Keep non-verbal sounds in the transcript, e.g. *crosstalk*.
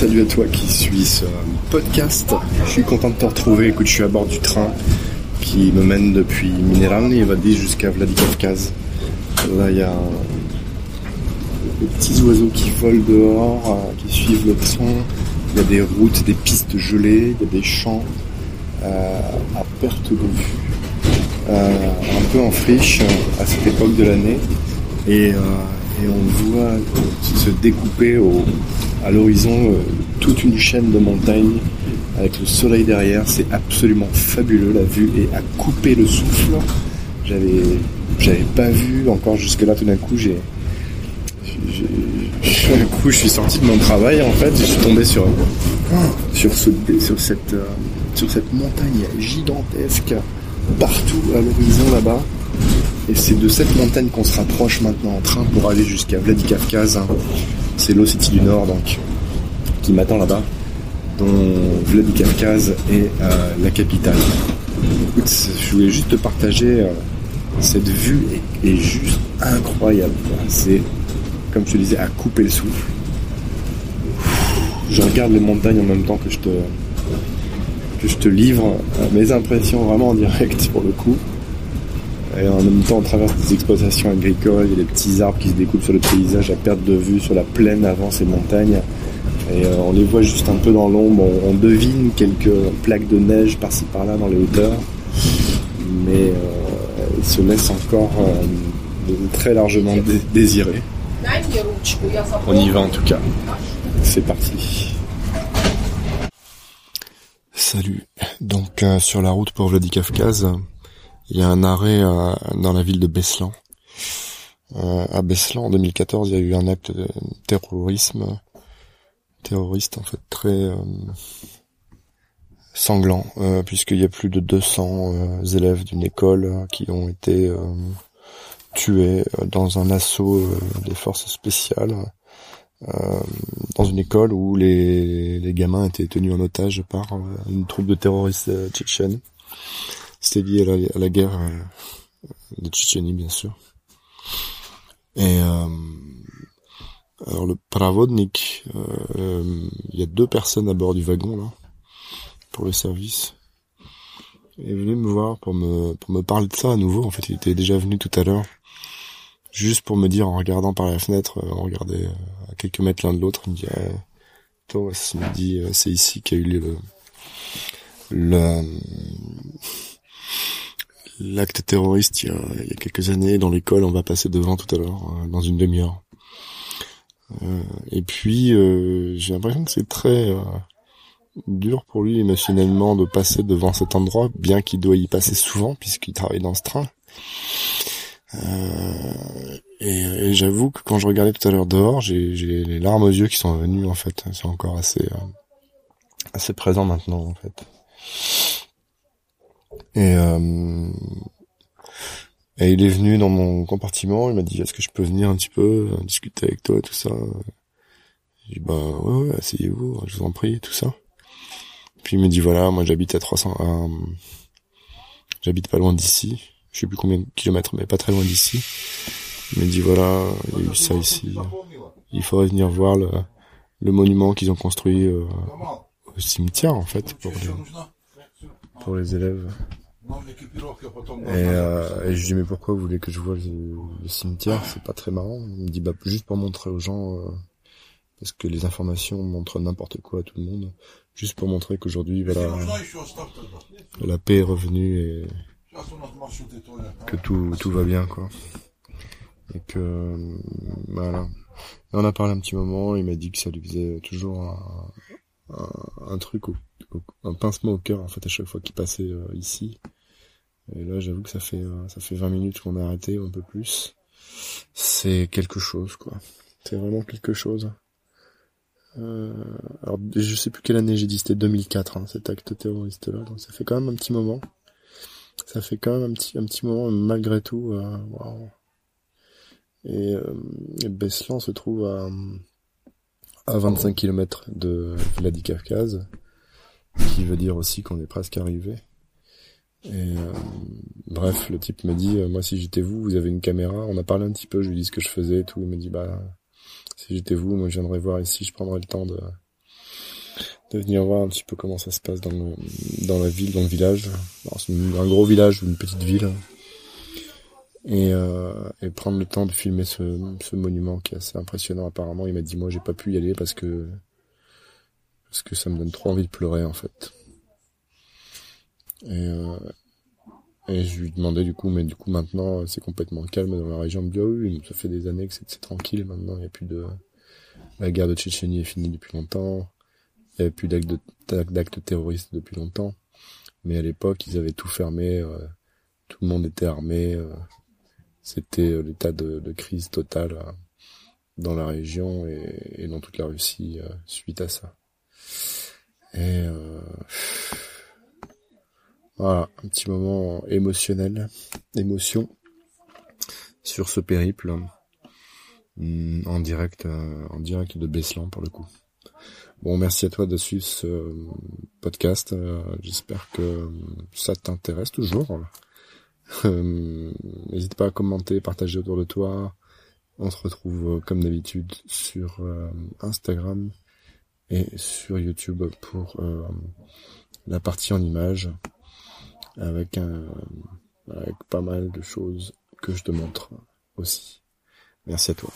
salut à toi qui suis ce podcast. Je suis content de te retrouver. Écoute, je suis à bord du train qui me mène depuis Mineralny et Vadi jusqu'à Vladikavkaz. Là, il y a des petits oiseaux qui volent dehors, euh, qui suivent le son. Il y a des routes, des pistes gelées, il y a des champs euh, à perte de vue. Euh, un peu en friche à cette époque de l'année. Et, et on voit se découper au, à l'horizon euh, toute une chaîne de montagnes avec le soleil derrière. C'est absolument fabuleux. La vue est à couper le souffle. J'avais, j'avais pas vu encore jusque là. Tout d'un coup, j'ai, d'un coup, je suis sorti de mon travail en fait. Je suis tombé sur sur ce, sur cette euh, sur cette montagne gigantesque partout à l'horizon là-bas. Et c'est de cette montagne qu'on se rapproche maintenant en train pour aller jusqu'à Vladikavkaz. Hein. C'est l'Ossétie du Nord, donc, qui m'attend là-bas, dont Vladikavkaz est euh, la capitale. Écoute, je voulais juste te partager euh, cette vue est, juste incroyable. C'est, comme je te disais, à couper le souffle. Je regarde les montagnes en même temps que je te, que je te livre euh, mes impressions vraiment en direct pour le coup. Et en même temps, on traverse des exploitations agricoles, il y a des petits arbres qui se découpent sur le paysage à perte de vue, sur la plaine avant ces montagnes. Et euh, on les voit juste un peu dans l'ombre, on, devine quelques plaques de neige par-ci par-là dans les hauteurs. Mais euh, ils se laissent encore euh, très largement désirer. On y va en tout cas. C'est parti. Salut. Donc sur la route pour Vladikavkaz, il y a un arrêt euh, dans la ville de Beslan. Euh, à Beslan, en 2014, il y a eu un acte de terrorisme, terroriste en fait très euh, sanglant, puisqu'il y a plus de 200 élèves d'une école qui ont été tués dans un assaut des forces spéciales. dans une école où les, les gamins étaient tenus en otage par une troupe de terroristes tchétchènes. C'était lié à la, guerre euh, de Tchétchénie, bien sûr. Et euh, alors le Pravodnik, euh, il y a deux personnes à bord du wagon là pour le service. Il est venu me voir pour me pour me parler de ça à nouveau. En fait, il était déjà venu tout à l'heure, juste pour me dire en regardant par la fenêtre, on regardait à quelques mètres l'un de l'autre, il me dit ah, toi, me c'est ici qu'il y a eu le le l'acte terroriste il y, a, il y, a, quelques années dans l'école. On va passer devant tout à l'heure, euh, dans une demi-heure. Euh, et puis, euh, j'ai l'impression que c'est très euh, dur pour lui émotionnellement de passer devant cet endroit, bien qu'il doit y passer souvent puisqu'il travaille dans ce train. et, et j'avoue que quand je regardais tout à l'heure dehors, j'ai les larmes aux yeux qui sont venues en fait. C'est encore assez assez présent maintenant en fait. Et, euh, et il est venu dans mon compartiment, il m'a dit est-ce que je peux venir un petit peu euh, discuter avec toi et tout ça? J'ai dit bah ouais, ouais asseyez-vous, je vous en prie, tout ça. Puis il me dit voilà, moi j'habite à 300, euh, j'habite pas loin d'ici, je sais plus combien de kilomètres, mais pas très loin d'ici. Il me dit voilà, il y a eu ça ici, il faudrait venir voir le, le monument qu'ils ont construit euh, au cimetière en fait pour les élèves. Et, euh, et je dis mais pourquoi vous voulez que je vois le, cimetière? C'est pas très marrant. Il me dit bah juste pour montrer aux gens euh, parce que les informations montrent n'importe quoi à tout le monde, juste pour montrer qu'aujourd'hui voilà la paix est revenue et que tout tout va bien quoi. Et que voilà. on a parlé un petit moment. Il m'a dit que ça lui faisait toujours un, un, un truc au un pincement au cœur en fait à chaque fois qu'il passait euh, ici. Et là, j'avoue que ça fait euh, ça fait 20 minutes qu'on a arrêté ou un peu plus. C'est quelque chose quoi. C'est vraiment quelque chose. Euh, alors je sais plus quelle année j'ai dit, c'était 2004 hein, cet acte terroriste là, donc ça fait quand même un petit moment. Ça fait quand même un petit un petit moment malgré tout. Euh, Et, euh, Beslan se trouve à à 25 km de Vladikavkaz qui veut dire aussi qu'on est presque arrivé. Et euh, bref, le type me dit, euh, moi si j'étais vous, vous avez une caméra. On a parlé un petit peu, je lui dis ce que je faisais et tout. Il me dit, bah si j'étais vous, moi je viendrais voir ici, je prendrais le temps de venir voir un petit peu comment ça se passe dans la ville, dans le village. C'est un gros village ou une petite ville. Et, euh, et prendre le temps de filmer ce, ce monument qui est assez impressionnant apparemment. Il m'a dit moi j'ai pas pu y aller parce que parce que ça me donne trop envie de pleurer en fait. Et, euh, et je lui demandais du coup, mais du coup maintenant c'est complètement calme dans la région de Bio. Ça fait des années que c'est tranquille maintenant. Il n'y a plus de la guerre de Tchétchénie est finie depuis longtemps. Il n'y avait plus d'actes terroristes depuis longtemps. Mais à l'époque, ils avaient tout fermé. Euh, tout le monde était armé. Euh, c'était l'état de, crise totale dans la région et, dans toute la Russie suite à ça. Et voilà, un petit moment émotionnel, émotion sur ce périple mm, en direct, en direct de Beslan pour le coup. Bon, merci à toi de suivre ce podcast. Euh, j'espère que ça t'intéresse toujours. *laughs* Euh, n'hésite pas à commenter, partager autour de toi. On se retrouve euh, comme d'habitude sur Instagram et sur YouTube pour la partie en images avec un avec pas mal de choses que je te montre aussi. Merci à toi.